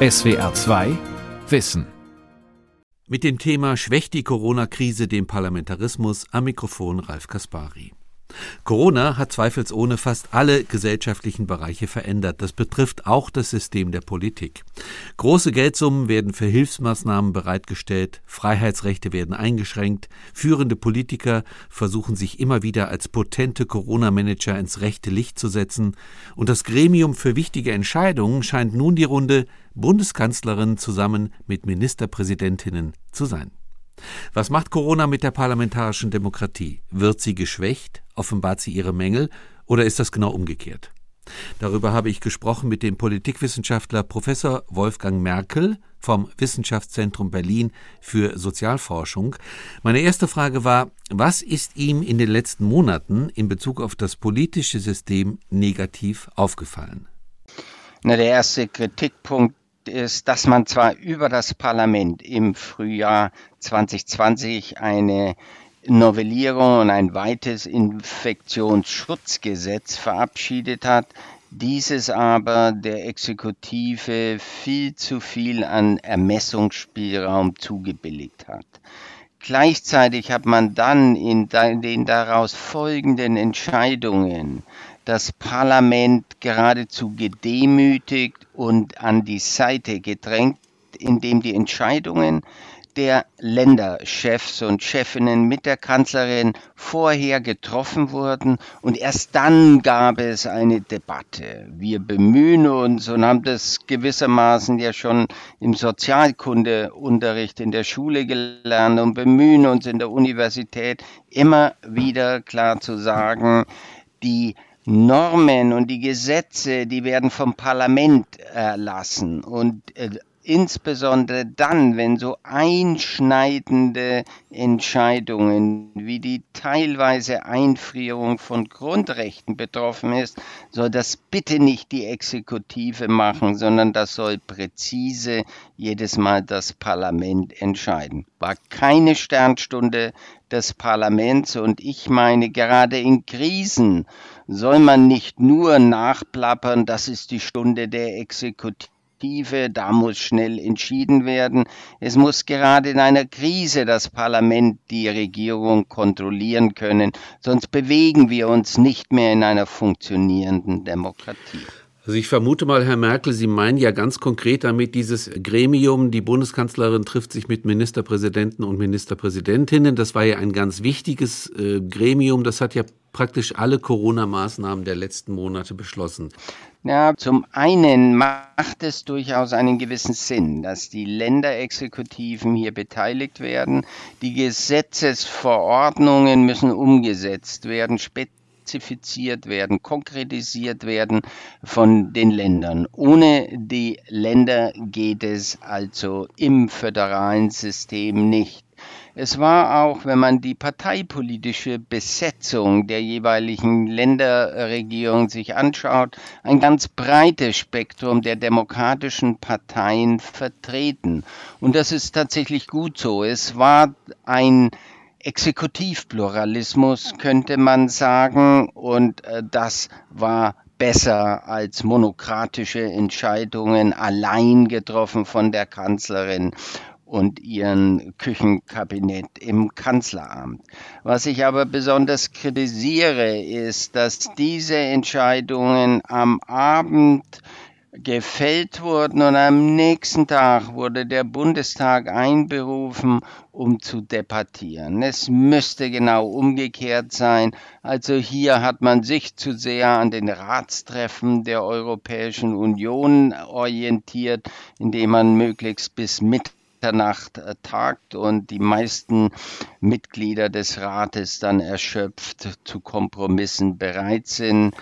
SWR 2 Wissen. Mit dem Thema Schwächt die Corona-Krise den Parlamentarismus am Mikrofon Ralf Kaspari. Corona hat zweifelsohne fast alle gesellschaftlichen Bereiche verändert. Das betrifft auch das System der Politik. Große Geldsummen werden für Hilfsmaßnahmen bereitgestellt, Freiheitsrechte werden eingeschränkt, führende Politiker versuchen sich immer wieder als potente Corona-Manager ins rechte Licht zu setzen, und das Gremium für wichtige Entscheidungen scheint nun die Runde Bundeskanzlerin zusammen mit Ministerpräsidentinnen zu sein. Was macht Corona mit der parlamentarischen Demokratie? Wird sie geschwächt? Offenbart sie ihre Mängel? Oder ist das genau umgekehrt? Darüber habe ich gesprochen mit dem Politikwissenschaftler Professor Wolfgang Merkel vom Wissenschaftszentrum Berlin für Sozialforschung. Meine erste Frage war, was ist ihm in den letzten Monaten in Bezug auf das politische System negativ aufgefallen? Na, der erste Kritikpunkt ist, dass man zwar über das Parlament im Frühjahr 2020 eine Novellierung und ein weites Infektionsschutzgesetz verabschiedet hat, dieses aber der Exekutive viel zu viel an Ermessungsspielraum zugebilligt hat. Gleichzeitig hat man dann in den daraus folgenden Entscheidungen das Parlament geradezu gedemütigt und an die Seite gedrängt, indem die Entscheidungen der Länderchefs und Chefinnen mit der Kanzlerin vorher getroffen wurden und erst dann gab es eine Debatte. Wir bemühen uns und haben das gewissermaßen ja schon im Sozialkundeunterricht in der Schule gelernt und bemühen uns in der Universität immer wieder klar zu sagen, die Normen und die Gesetze, die werden vom Parlament erlassen und äh, insbesondere dann, wenn so einschneidende Entscheidungen wie die teilweise Einfrierung von Grundrechten betroffen ist, soll das bitte nicht die Exekutive machen, sondern das soll präzise jedes Mal das Parlament entscheiden. War keine Sternstunde des Parlaments und ich meine, gerade in Krisen soll man nicht nur nachplappern, das ist die Stunde der Exekutive da muss schnell entschieden werden. Es muss gerade in einer Krise das Parlament die Regierung kontrollieren können, sonst bewegen wir uns nicht mehr in einer funktionierenden Demokratie. Also ich vermute mal, Herr Merkel, Sie meinen ja ganz konkret damit dieses Gremium, die Bundeskanzlerin trifft sich mit Ministerpräsidenten und Ministerpräsidentinnen. Das war ja ein ganz wichtiges äh, Gremium. Das hat ja praktisch alle Corona-Maßnahmen der letzten Monate beschlossen. Ja, zum einen macht es durchaus einen gewissen Sinn, dass die Länderexekutiven hier beteiligt werden. Die Gesetzesverordnungen müssen umgesetzt werden, spezifiziert werden, konkretisiert werden von den Ländern. Ohne die Länder geht es also im föderalen System nicht. Es war auch, wenn man die parteipolitische Besetzung der jeweiligen Länderregierung sich anschaut, ein ganz breites Spektrum der demokratischen Parteien vertreten. Und das ist tatsächlich gut so. Es war ein Exekutivpluralismus, könnte man sagen, und äh, das war besser als monokratische Entscheidungen allein getroffen von der Kanzlerin und ihren Küchenkabinett im Kanzleramt. Was ich aber besonders kritisiere, ist, dass diese Entscheidungen am Abend gefällt wurden und am nächsten Tag wurde der Bundestag einberufen, um zu debattieren. Es müsste genau umgekehrt sein. Also hier hat man sich zu sehr an den Ratstreffen der Europäischen Union orientiert, indem man möglichst bis Mitternacht äh, tagt und die meisten Mitglieder des Rates dann erschöpft zu Kompromissen bereit sind.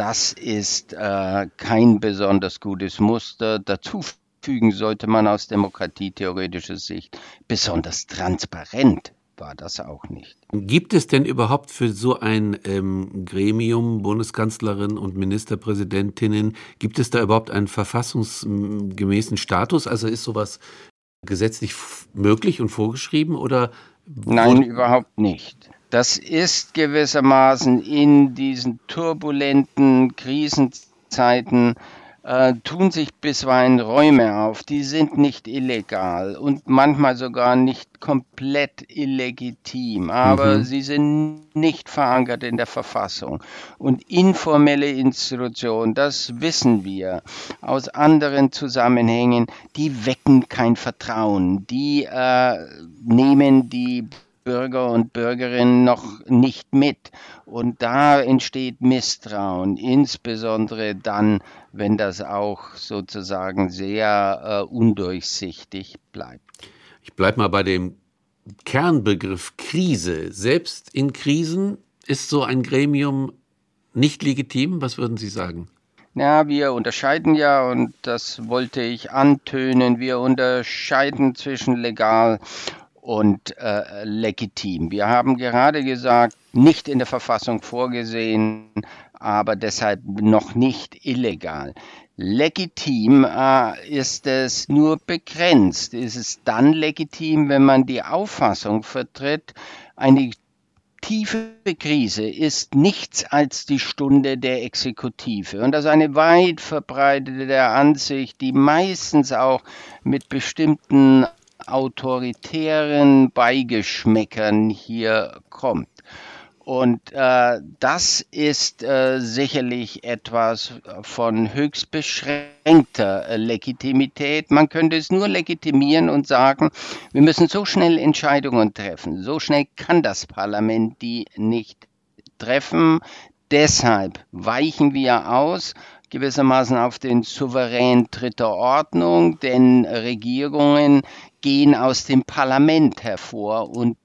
Das ist äh, kein besonders gutes Muster. Dazu fügen sollte man aus demokratietheoretischer Sicht besonders transparent war das auch nicht. Gibt es denn überhaupt für so ein ähm, Gremium, Bundeskanzlerin und Ministerpräsidentinnen, gibt es da überhaupt einen verfassungsgemäßen Status? Also ist sowas gesetzlich möglich und vorgeschrieben oder? Nein, überhaupt nicht. Das ist gewissermaßen in diesen turbulenten Krisenzeiten äh, tun sich bisweilen Räume auf, die sind nicht illegal und manchmal sogar nicht komplett illegitim, aber mhm. sie sind nicht verankert in der Verfassung. Und informelle Institutionen, das wissen wir aus anderen Zusammenhängen, die wecken kein Vertrauen, die äh, nehmen die Bürger und Bürgerinnen noch nicht mit. Und da entsteht Misstrauen, insbesondere dann, wenn das auch sozusagen sehr äh, undurchsichtig bleibt. Ich bleibe mal bei dem Kernbegriff Krise. Selbst in Krisen ist so ein Gremium nicht legitim. Was würden Sie sagen? Ja, wir unterscheiden ja, und das wollte ich antönen, wir unterscheiden zwischen legal und äh, legitim. Wir haben gerade gesagt, nicht in der Verfassung vorgesehen, aber deshalb noch nicht illegal. Legitim äh, ist es nur begrenzt. Ist es dann legitim, wenn man die Auffassung vertritt, eine tiefe Krise ist nichts als die Stunde der Exekutive. Und das ist eine weit verbreitete Ansicht, die meistens auch mit bestimmten autoritären Beigeschmäckern hier kommt. Und äh, das ist äh, sicherlich etwas von höchst beschränkter äh, Legitimität. Man könnte es nur legitimieren und sagen, wir müssen so schnell Entscheidungen treffen. So schnell kann das Parlament die nicht treffen. Deshalb weichen wir aus gewissermaßen auf den Souverän dritter Ordnung, denn Regierungen gehen aus dem Parlament hervor und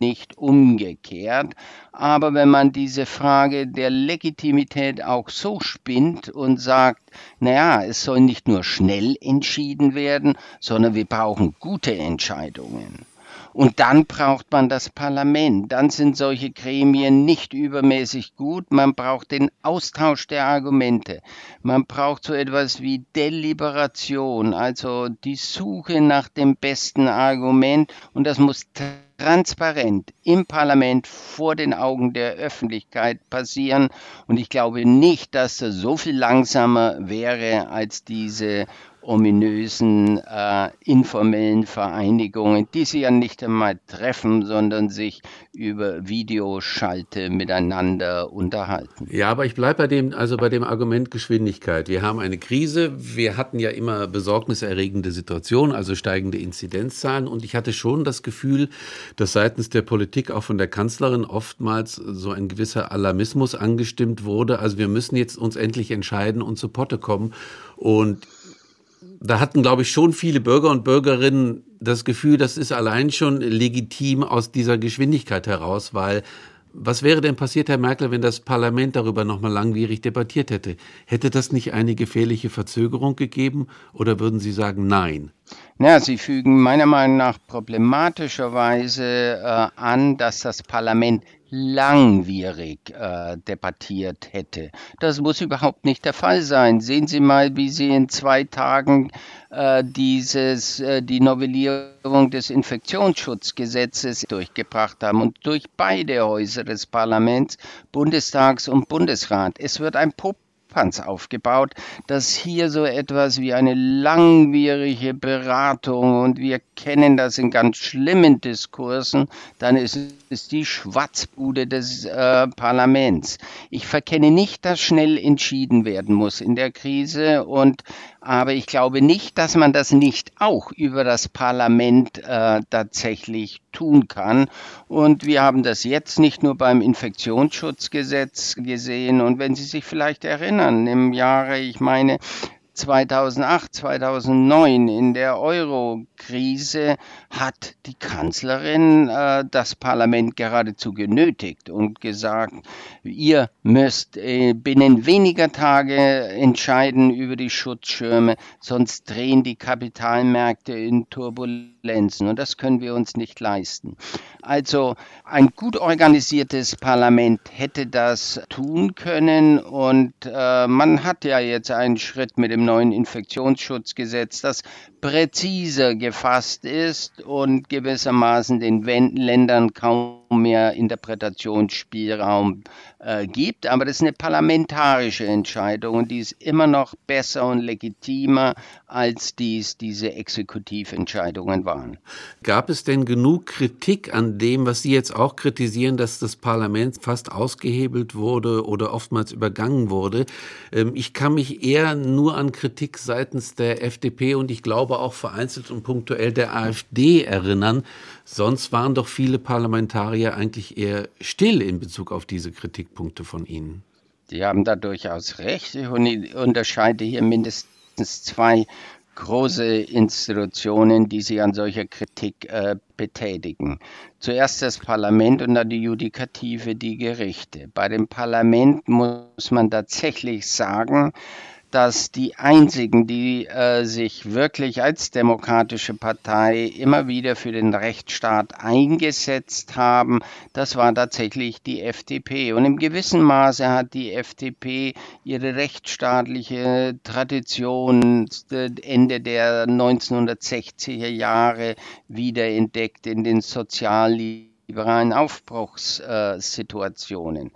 nicht umgekehrt. Aber wenn man diese Frage der Legitimität auch so spinnt und sagt, naja, es soll nicht nur schnell entschieden werden, sondern wir brauchen gute Entscheidungen und dann braucht man das Parlament. Dann sind solche Gremien nicht übermäßig gut. Man braucht den Austausch der Argumente. Man braucht so etwas wie Deliberation, also die Suche nach dem besten Argument. Und das muss transparent im Parlament vor den Augen der Öffentlichkeit passieren. Und ich glaube nicht, dass das so viel langsamer wäre als diese ominösen äh, informellen Vereinigungen, die sie ja nicht einmal treffen, sondern sich über Videoschalte miteinander unterhalten. Ja, aber ich bleibe bei dem, also bei dem Argument Geschwindigkeit. Wir haben eine Krise, wir hatten ja immer besorgniserregende Situationen, also steigende Inzidenzzahlen und ich hatte schon das Gefühl, dass seitens der Politik auch von der Kanzlerin oftmals so ein gewisser Alarmismus angestimmt wurde. Also wir müssen jetzt uns endlich entscheiden und zu Potte kommen und da hatten, glaube ich, schon viele Bürger und Bürgerinnen das Gefühl, das ist allein schon legitim aus dieser Geschwindigkeit heraus, weil was wäre denn passiert, Herr Merkel, wenn das Parlament darüber nochmal langwierig debattiert hätte? Hätte das nicht eine gefährliche Verzögerung gegeben oder würden Sie sagen Nein? Ja, Sie fügen meiner Meinung nach problematischerweise äh, an, dass das Parlament langwierig äh, debattiert hätte. Das muss überhaupt nicht der Fall sein. Sehen Sie mal, wie Sie in zwei Tagen äh, dieses, äh, die Novellierung des Infektionsschutzgesetzes durchgebracht haben und durch beide Häuser des Parlaments, Bundestags und Bundesrat. Es wird ein Pop Diskrepanz aufgebaut, dass hier so etwas wie eine langwierige Beratung und wir kennen das in ganz schlimmen Diskursen, dann ist es die Schwatzbude des äh, Parlaments. Ich verkenne nicht, dass schnell entschieden werden muss in der Krise und aber ich glaube nicht, dass man das nicht auch über das Parlament äh, tatsächlich tun kann. Und wir haben das jetzt nicht nur beim Infektionsschutzgesetz gesehen. Und wenn Sie sich vielleicht erinnern, im Jahre, ich meine, 2008, 2009 in der Euro-Krise hat die Kanzlerin äh, das Parlament geradezu genötigt und gesagt, ihr müsst äh, binnen weniger Tage entscheiden über die Schutzschirme, sonst drehen die Kapitalmärkte in Turbulenzen und das können wir uns nicht leisten. Also ein gut organisiertes Parlament hätte das tun können und äh, man hat ja jetzt einen Schritt mit dem dem neuen Infektionsschutzgesetz, das präziser gefasst ist und gewissermaßen den Ländern kaum mehr Interpretationsspielraum äh, gibt. Aber das ist eine parlamentarische Entscheidung und die ist immer noch besser und legitimer, als dies diese Exekutiventscheidungen waren. Gab es denn genug Kritik an dem, was Sie jetzt auch kritisieren, dass das Parlament fast ausgehebelt wurde oder oftmals übergangen wurde? Ähm, ich kann mich eher nur an Kritik seitens der FDP und ich glaube auch vereinzelt und punktuell der AfD erinnern. Sonst waren doch viele Parlamentarier eigentlich eher still in Bezug auf diese Kritikpunkte von Ihnen. Sie haben da durchaus recht. Ich unterscheide hier mindestens zwei große Institutionen, die sich an solcher Kritik äh, betätigen. Zuerst das Parlament und dann die Judikative, die Gerichte. Bei dem Parlament muss man tatsächlich sagen, dass die einzigen, die äh, sich wirklich als demokratische Partei immer wieder für den Rechtsstaat eingesetzt haben, das war tatsächlich die FDP. Und im gewissen Maße hat die FDP ihre rechtsstaatliche Tradition Ende der 1960er Jahre wiederentdeckt in den Sozialliberalen liberalen Aufbruchssituationen.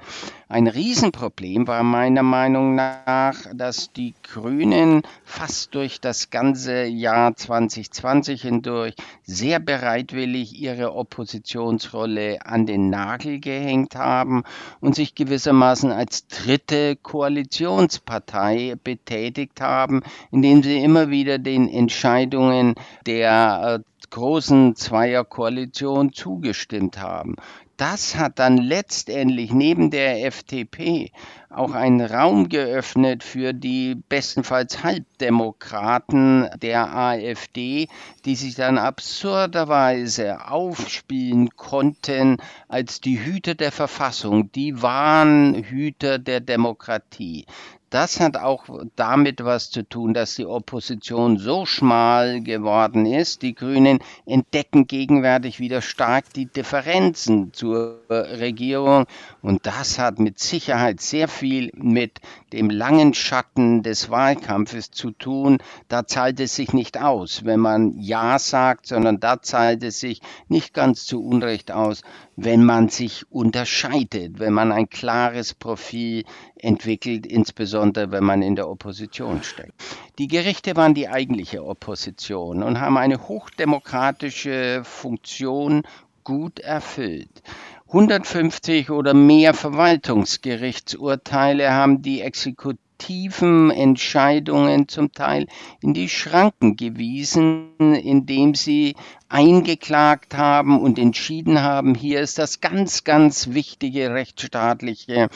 Ein Riesenproblem war meiner Meinung nach, dass die Grünen fast durch das ganze Jahr 2020 hindurch sehr bereitwillig ihre Oppositionsrolle an den Nagel gehängt haben und sich gewissermaßen als dritte Koalitionspartei betätigt haben, indem sie immer wieder den Entscheidungen der äh, großen Zweierkoalition zugestimmt haben. Das hat dann letztendlich neben der FDP auch einen Raum geöffnet für die bestenfalls Halbdemokraten der AfD, die sich dann absurderweise aufspielen konnten als die Hüter der Verfassung. Die waren Hüter der Demokratie das hat auch damit was zu tun, dass die Opposition so schmal geworden ist. Die Grünen entdecken gegenwärtig wieder stark die Differenzen zur Regierung und das hat mit Sicherheit sehr viel mit dem langen Schatten des Wahlkampfes zu tun. Da zahlt es sich nicht aus, wenn man Ja sagt, sondern da zahlt es sich nicht ganz zu Unrecht aus, wenn man sich unterscheidet, wenn man ein klares Profil entwickelt, insbesondere wenn man in der Opposition steckt. Die Gerichte waren die eigentliche Opposition und haben eine hochdemokratische Funktion gut erfüllt. 150 oder mehr Verwaltungsgerichtsurteile haben die Exekutive tiefen Entscheidungen zum Teil in die Schranken gewiesen, indem sie eingeklagt haben und entschieden haben, hier ist das ganz, ganz wichtige rechtsstaatliche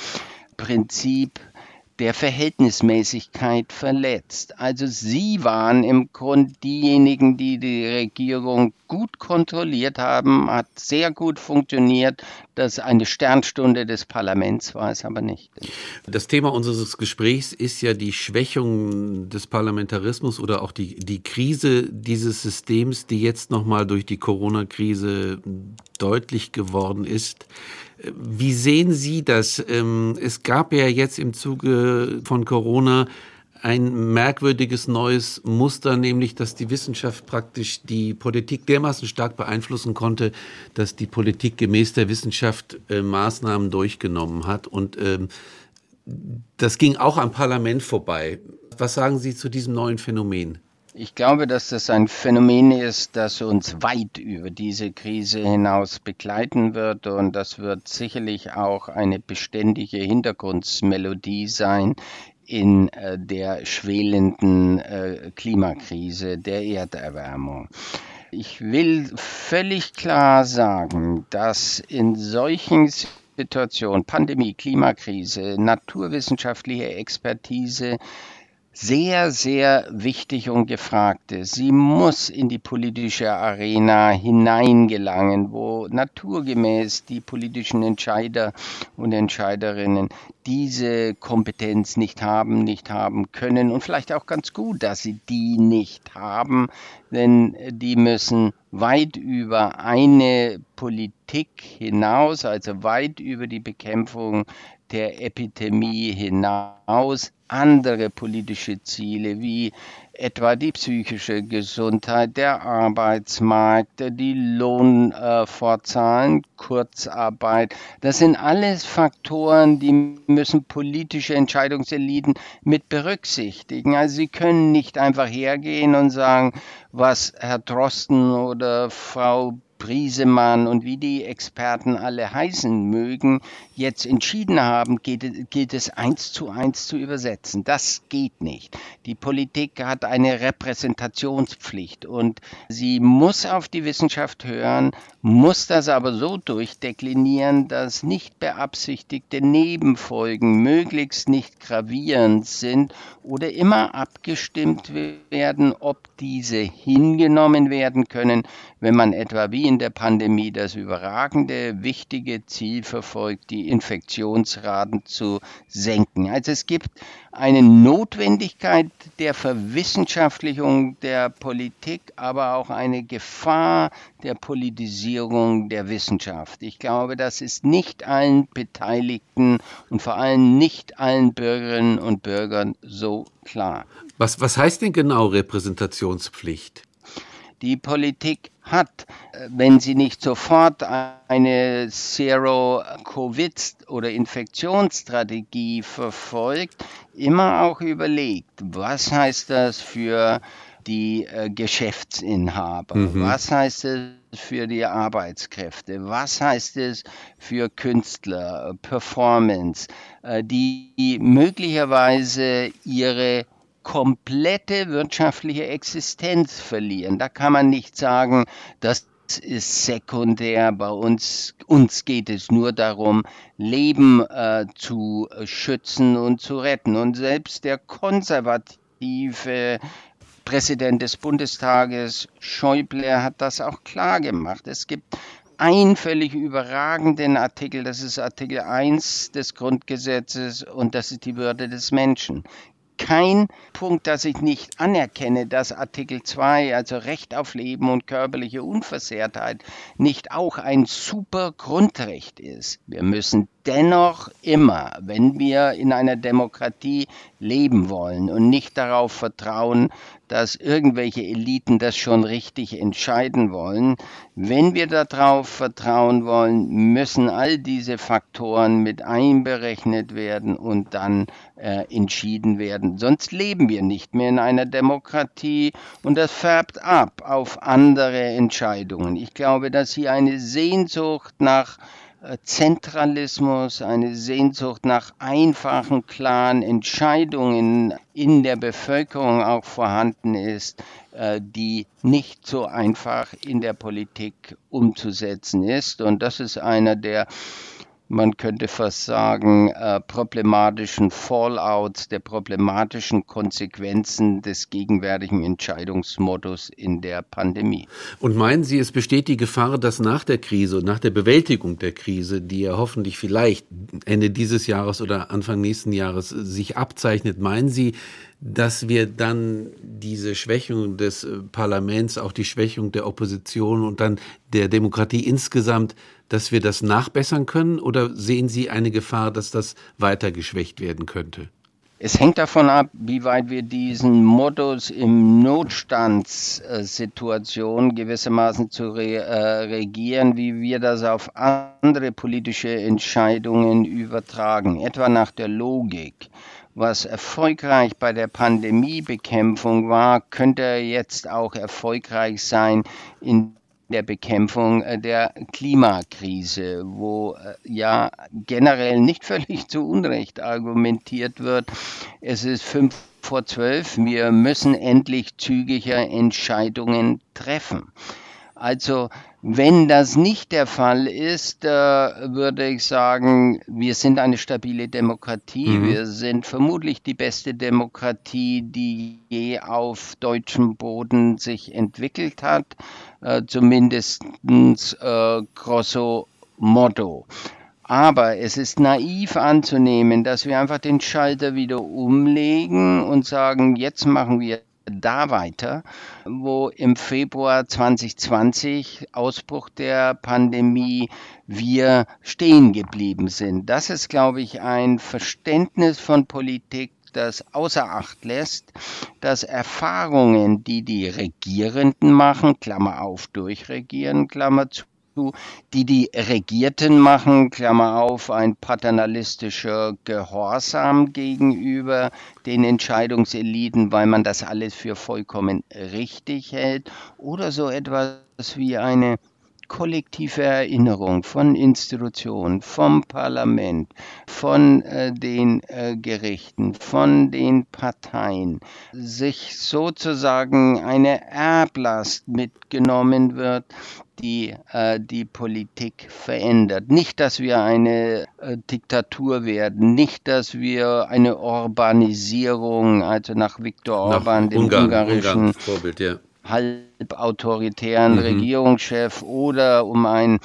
Prinzip der Verhältnismäßigkeit verletzt. Also sie waren im Grunde diejenigen, die die Regierung gut kontrolliert haben, hat sehr gut funktioniert. Das eine Sternstunde des Parlaments war es aber nicht. Das Thema unseres Gesprächs ist ja die Schwächung des Parlamentarismus oder auch die, die Krise dieses Systems, die jetzt nochmal durch die Corona-Krise deutlich geworden ist. Wie sehen Sie das? Ähm, es gab ja jetzt im Zuge von Corona ein merkwürdiges neues Muster, nämlich dass die Wissenschaft praktisch die Politik dermaßen stark beeinflussen konnte, dass die Politik gemäß der Wissenschaft äh, Maßnahmen durchgenommen hat. Und ähm, das ging auch am Parlament vorbei. Was sagen Sie zu diesem neuen Phänomen? Ich glaube, dass das ein Phänomen ist, das uns weit über diese Krise hinaus begleiten wird und das wird sicherlich auch eine beständige Hintergrundmelodie sein in äh, der schwelenden äh, Klimakrise der Erderwärmung. Ich will völlig klar sagen, dass in solchen Situationen, Pandemie, Klimakrise, naturwissenschaftliche Expertise, sehr, sehr wichtig und gefragt ist. Sie muss in die politische Arena hineingelangen, wo naturgemäß die politischen Entscheider und Entscheiderinnen diese Kompetenz nicht haben, nicht haben können und vielleicht auch ganz gut, dass sie die nicht haben, denn die müssen weit über eine Politik hinaus, also weit über die Bekämpfung der Epidemie hinaus andere politische Ziele wie etwa die psychische Gesundheit, der Arbeitsmarkt, die Lohnfortzahlen, äh, Kurzarbeit. Das sind alles Faktoren, die müssen politische Entscheidungseliten mit berücksichtigen. Also sie können nicht einfach hergehen und sagen, was Herr Drosten oder Frau Briesemann und wie die Experten alle heißen mögen, jetzt entschieden haben, geht, gilt es eins zu eins zu übersetzen. Das geht nicht. Die Politik hat eine Repräsentationspflicht und sie muss auf die Wissenschaft hören, muss das aber so durchdeklinieren, dass nicht beabsichtigte Nebenfolgen möglichst nicht gravierend sind oder immer abgestimmt werden, ob diese hingenommen werden können, wenn man etwa wie in der Pandemie das überragende, wichtige Ziel verfolgt, die Infektionsraten zu senken. Also es gibt eine Notwendigkeit der Verwissenschaftlichung der Politik, aber auch eine Gefahr der Politisierung der Wissenschaft. Ich glaube, das ist nicht allen Beteiligten und vor allem nicht allen Bürgerinnen und Bürgern so klar. Was, was heißt denn genau Repräsentationspflicht? Die Politik hat, wenn sie nicht sofort eine Zero-Covid- oder Infektionsstrategie verfolgt, immer auch überlegt, was heißt das für die äh, Geschäftsinhaber? Mhm. Was heißt es für die Arbeitskräfte? Was heißt es für Künstler, Performance, äh, die möglicherweise ihre komplette wirtschaftliche Existenz verlieren. Da kann man nicht sagen, das ist sekundär. Bei uns, uns geht es nur darum, Leben äh, zu schützen und zu retten. Und selbst der konservative Präsident des Bundestages, Schäuble, hat das auch klar gemacht. Es gibt einen völlig überragenden Artikel, das ist Artikel 1 des Grundgesetzes und das ist die Würde des Menschen kein Punkt, dass ich nicht anerkenne, dass Artikel 2, also Recht auf Leben und körperliche Unversehrtheit, nicht auch ein super Grundrecht ist. Wir müssen dennoch immer, wenn wir in einer Demokratie leben wollen und nicht darauf vertrauen, dass irgendwelche Eliten das schon richtig entscheiden wollen, wenn wir darauf vertrauen wollen, müssen all diese Faktoren mit einberechnet werden und dann äh, entschieden werden. Sonst leben wir nicht mehr in einer Demokratie und das färbt ab auf andere Entscheidungen. Ich glaube, dass hier eine Sehnsucht nach Zentralismus, eine Sehnsucht nach einfachen, klaren Entscheidungen in der Bevölkerung auch vorhanden ist, äh, die nicht so einfach in der Politik umzusetzen ist. Und das ist einer der man könnte fast sagen, äh, problematischen Fallouts, der problematischen Konsequenzen des gegenwärtigen Entscheidungsmodus in der Pandemie. Und meinen Sie, es besteht die Gefahr, dass nach der Krise und nach der Bewältigung der Krise, die ja hoffentlich vielleicht Ende dieses Jahres oder Anfang nächsten Jahres sich abzeichnet, meinen Sie, dass wir dann diese Schwächung des äh, Parlaments, auch die Schwächung der Opposition und dann der Demokratie insgesamt, dass wir das nachbessern können? Oder sehen Sie eine Gefahr, dass das weiter geschwächt werden könnte? Es hängt davon ab, wie weit wir diesen Modus im Notstandssituation gewissermaßen zu re äh, regieren, wie wir das auf andere politische Entscheidungen übertragen, etwa nach der Logik was erfolgreich bei der Pandemiebekämpfung war, könnte jetzt auch erfolgreich sein in der Bekämpfung äh, der Klimakrise, wo äh, ja generell nicht völlig zu Unrecht argumentiert wird. Es ist fünf vor zwölf. Wir müssen endlich zügiger Entscheidungen treffen. Also wenn das nicht der Fall ist, äh, würde ich sagen, wir sind eine stabile Demokratie. Mhm. Wir sind vermutlich die beste Demokratie, die je auf deutschem Boden sich entwickelt hat, äh, zumindest äh, grosso modo. Aber es ist naiv anzunehmen, dass wir einfach den Schalter wieder umlegen und sagen, jetzt machen wir da weiter, wo im Februar 2020, Ausbruch der Pandemie, wir stehen geblieben sind. Das ist, glaube ich, ein Verständnis von Politik das außer Acht lässt, dass Erfahrungen, die die Regierenden machen, Klammer auf, durchregieren, Klammer zu, die die Regierten machen, Klammer auf, ein paternalistischer Gehorsam gegenüber den Entscheidungseliten, weil man das alles für vollkommen richtig hält, oder so etwas wie eine kollektive Erinnerung von Institutionen, vom Parlament, von äh, den äh, Gerichten, von den Parteien, sich sozusagen eine Erblast mitgenommen wird, die äh, die Politik verändert. Nicht, dass wir eine äh, Diktatur werden, nicht, dass wir eine Urbanisierung, also nach Viktor Orban, dem Ungarn, ungarischen Ungarn Vorbild, ja halbautoritären Mhm. Regierungschef oder um ein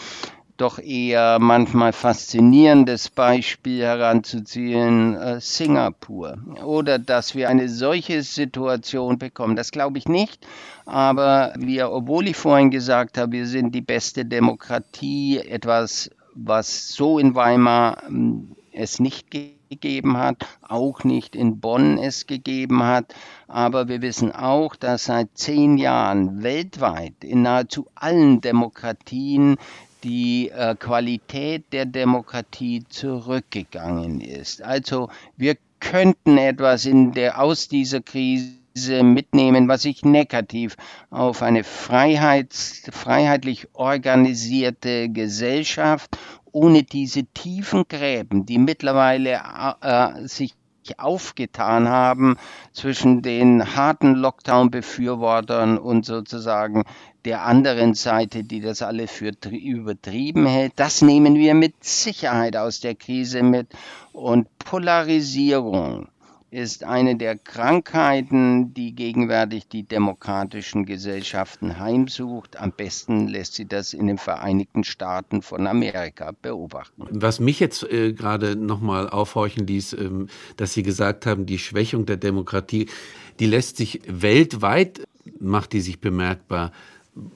doch eher manchmal faszinierendes Beispiel heranzuziehen, äh, Singapur. Oder dass wir eine solche Situation bekommen, das glaube ich nicht. Aber wir, obwohl ich vorhin gesagt habe, wir sind die beste Demokratie, etwas, was so in Weimar ähm, es nicht gegeben hat, auch nicht in Bonn es gegeben hat. Aber wir wissen auch, dass seit zehn Jahren weltweit in nahezu allen Demokratien die äh, Qualität der Demokratie zurückgegangen ist. Also wir könnten etwas in der, aus dieser Krise mitnehmen, was sich negativ auf eine Freiheits, freiheitlich organisierte Gesellschaft ohne diese tiefen Gräben, die mittlerweile äh, sich aufgetan haben zwischen den harten Lockdown-Befürwortern und sozusagen der anderen Seite, die das alle für übertrieben hält. Das nehmen wir mit Sicherheit aus der Krise mit. Und Polarisierung ist eine der Krankheiten, die gegenwärtig die demokratischen Gesellschaften heimsucht. Am besten lässt sie das in den Vereinigten Staaten von Amerika beobachten. Was mich jetzt äh, gerade nochmal aufhorchen ließ, ähm, dass Sie gesagt haben, die Schwächung der Demokratie, die lässt sich weltweit, macht die sich bemerkbar.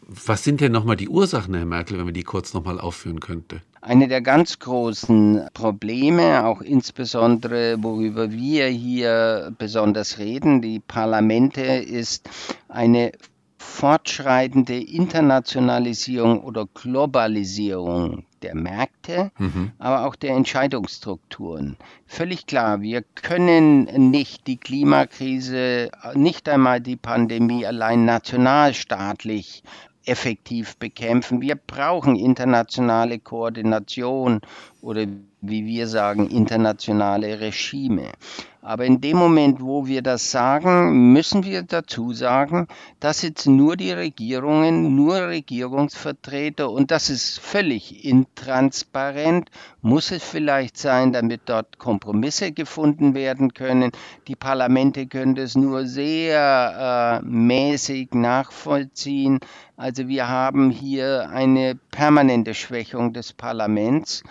Was sind denn nochmal die Ursachen, Herr Merkel, wenn man die kurz nochmal aufführen könnte? Eine der ganz großen Probleme, auch insbesondere worüber wir hier besonders reden, die Parlamente, ist eine fortschreitende Internationalisierung oder Globalisierung der Märkte, mhm. aber auch der Entscheidungsstrukturen. Völlig klar, wir können nicht die Klimakrise, nicht einmal die Pandemie allein nationalstaatlich effektiv bekämpfen. Wir brauchen internationale Koordination oder wie wir sagen, internationale Regime. Aber in dem Moment, wo wir das sagen, müssen wir dazu sagen, dass jetzt nur die Regierungen, nur Regierungsvertreter und das ist völlig intransparent, muss es vielleicht sein, damit dort Kompromisse gefunden werden können. Die Parlamente können das nur sehr äh, mäßig nachvollziehen. Also wir haben hier eine permanente Schwächung des Parlaments.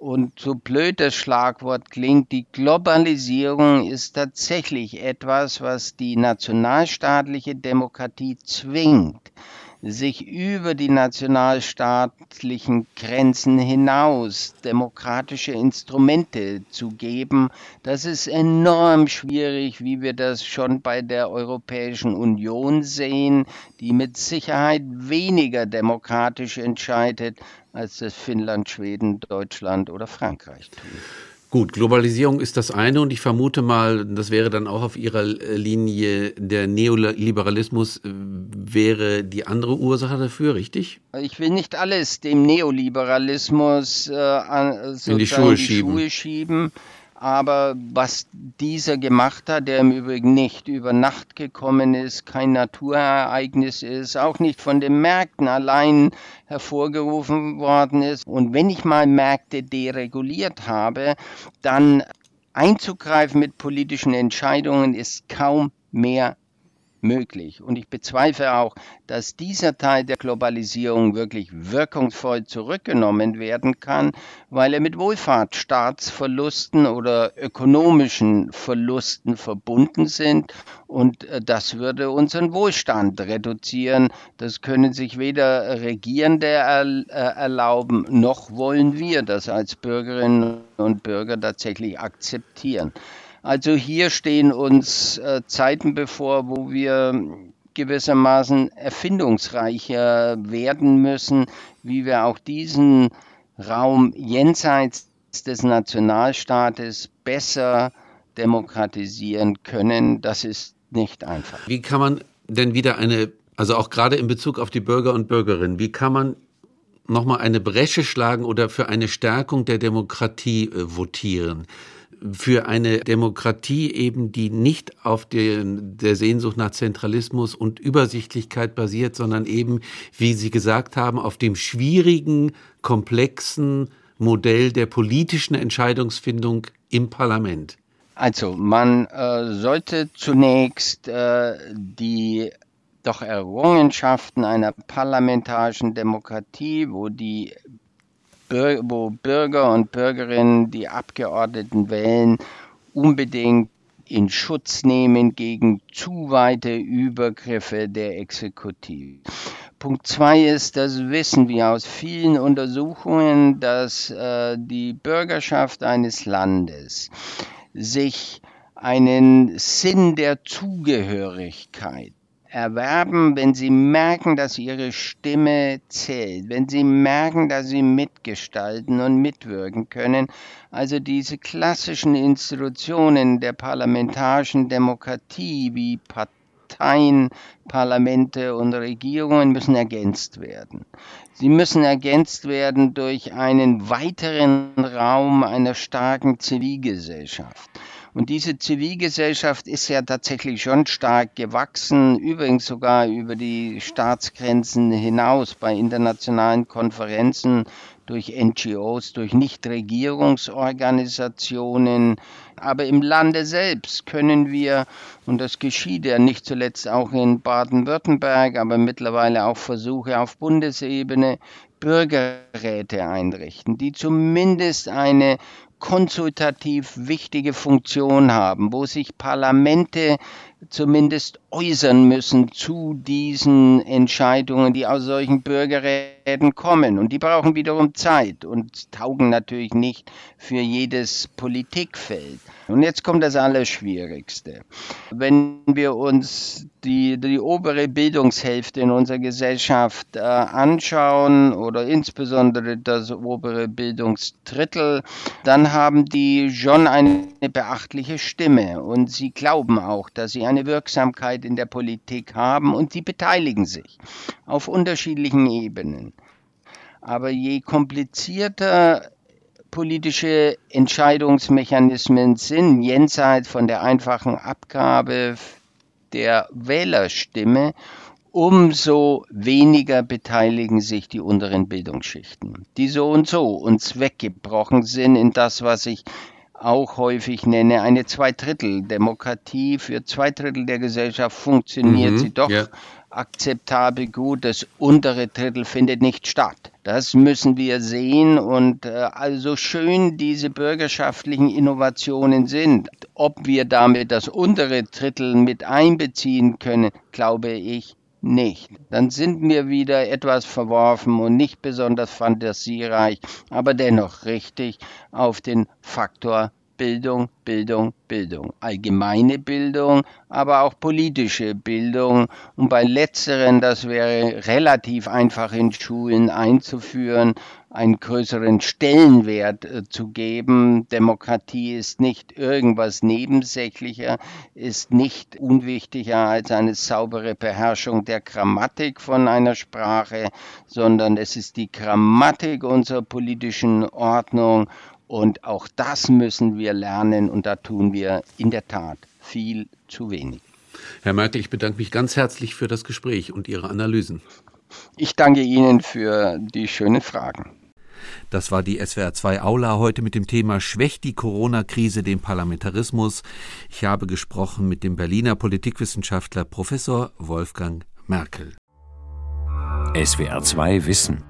Und so blöd das Schlagwort klingt, die Globalisierung ist tatsächlich etwas, was die nationalstaatliche Demokratie zwingt, sich über die nationalstaatlichen Grenzen hinaus demokratische Instrumente zu geben. Das ist enorm schwierig, wie wir das schon bei der Europäischen Union sehen, die mit Sicherheit weniger demokratisch entscheidet, als das Finnland, Schweden, Deutschland oder Frankreich tun. Gut, Globalisierung ist das eine und ich vermute mal, das wäre dann auch auf Ihrer Linie, der Neoliberalismus äh, wäre die andere Ursache dafür, richtig? Ich will nicht alles dem Neoliberalismus äh, an, in die Schuhe die schieben. Schuhe schieben. Aber was dieser gemacht hat, der im Übrigen nicht über Nacht gekommen ist, kein Naturereignis ist, auch nicht von den Märkten allein hervorgerufen worden ist. Und wenn ich mal Märkte dereguliert habe, dann einzugreifen mit politischen Entscheidungen ist kaum mehr möglich. Und ich bezweifle auch, dass dieser Teil der Globalisierung wirklich wirkungsvoll zurückgenommen werden kann, weil er mit Wohlfahrtsstaatsverlusten oder ökonomischen Verlusten verbunden sind. Und äh, das würde unseren Wohlstand reduzieren. Das können sich weder Regierende äh, erlauben, noch wollen wir das als Bürgerinnen und Bürger tatsächlich akzeptieren. Also hier stehen uns äh, Zeiten bevor, wo wir gewissermaßen erfindungsreicher werden müssen, wie wir auch diesen Raum jenseits des Nationalstaates besser demokratisieren können. Das ist nicht einfach. Wie kann man denn wieder eine, also auch gerade in Bezug auf die Bürger und Bürgerinnen, wie kann man nochmal eine Bresche schlagen oder für eine Stärkung der Demokratie äh, votieren? Für eine Demokratie eben, die nicht auf den, der Sehnsucht nach Zentralismus und Übersichtlichkeit basiert, sondern eben, wie Sie gesagt haben, auf dem schwierigen, komplexen Modell der politischen Entscheidungsfindung im Parlament. Also man äh, sollte zunächst äh, die doch Errungenschaften einer parlamentarischen Demokratie, wo die wo Bürger und Bürgerinnen die Abgeordneten wählen, unbedingt in Schutz nehmen gegen zu weite Übergriffe der Exekutive. Punkt zwei ist, das wissen wir aus vielen Untersuchungen, dass äh, die Bürgerschaft eines Landes sich einen Sinn der Zugehörigkeit erwerben, wenn sie merken, dass ihre Stimme zählt, wenn sie merken, dass sie mitgestalten und mitwirken können. Also diese klassischen Institutionen der parlamentarischen Demokratie wie Parteien, Parlamente und Regierungen müssen ergänzt werden. Sie müssen ergänzt werden durch einen weiteren Raum einer starken Zivilgesellschaft. Und diese Zivilgesellschaft ist ja tatsächlich schon stark gewachsen, übrigens sogar über die Staatsgrenzen hinaus bei internationalen Konferenzen durch NGOs, durch Nichtregierungsorganisationen. Aber im Lande selbst können wir, und das geschieht ja nicht zuletzt auch in Baden-Württemberg, aber mittlerweile auch Versuche auf Bundesebene, Bürgerräte einrichten, die zumindest eine konsultativ wichtige Funktion haben, wo sich Parlamente zumindest äußern müssen zu diesen Entscheidungen, die aus solchen Bürgerräten kommen. Und die brauchen wiederum Zeit und taugen natürlich nicht für jedes Politikfeld. Und jetzt kommt das Allerschwierigste. Wenn wir uns die, die obere Bildungshälfte in unserer Gesellschaft äh, anschauen oder insbesondere das obere Bildungsdrittel, dann haben die schon eine beachtliche Stimme und sie glauben auch, dass sie eine Wirksamkeit in der Politik haben und sie beteiligen sich auf unterschiedlichen Ebenen. Aber je komplizierter politische Entscheidungsmechanismen sind, jenseits von der einfachen Abgabe der Wählerstimme, umso weniger beteiligen sich die unteren Bildungsschichten, die so und so uns weggebrochen sind in das, was ich auch häufig nenne, eine Zweidrittel-Demokratie. Für zwei Drittel der Gesellschaft funktioniert mhm, sie doch ja. akzeptabel gut. Das untere Drittel findet nicht statt. Das müssen wir sehen und äh, also schön diese bürgerschaftlichen Innovationen sind. Ob wir damit das untere Drittel mit einbeziehen können, glaube ich nicht. Dann sind wir wieder etwas verworfen und nicht besonders fantasiereich, aber dennoch richtig auf den Faktor Bildung, Bildung, Bildung. Allgemeine Bildung, aber auch politische Bildung. Und bei letzteren, das wäre relativ einfach in Schulen einzuführen, einen größeren Stellenwert äh, zu geben. Demokratie ist nicht irgendwas nebensächlicher, ist nicht unwichtiger als eine saubere Beherrschung der Grammatik von einer Sprache, sondern es ist die Grammatik unserer politischen Ordnung und auch das müssen wir lernen und da tun wir in der Tat viel zu wenig. Herr Merkel, ich bedanke mich ganz herzlich für das Gespräch und Ihre Analysen. Ich danke Ihnen für die schönen Fragen. Das war die SWR 2 Aula heute mit dem Thema Schwächt die Corona-Krise den Parlamentarismus. Ich habe gesprochen mit dem Berliner Politikwissenschaftler Professor Wolfgang Merkel. SWR 2 Wissen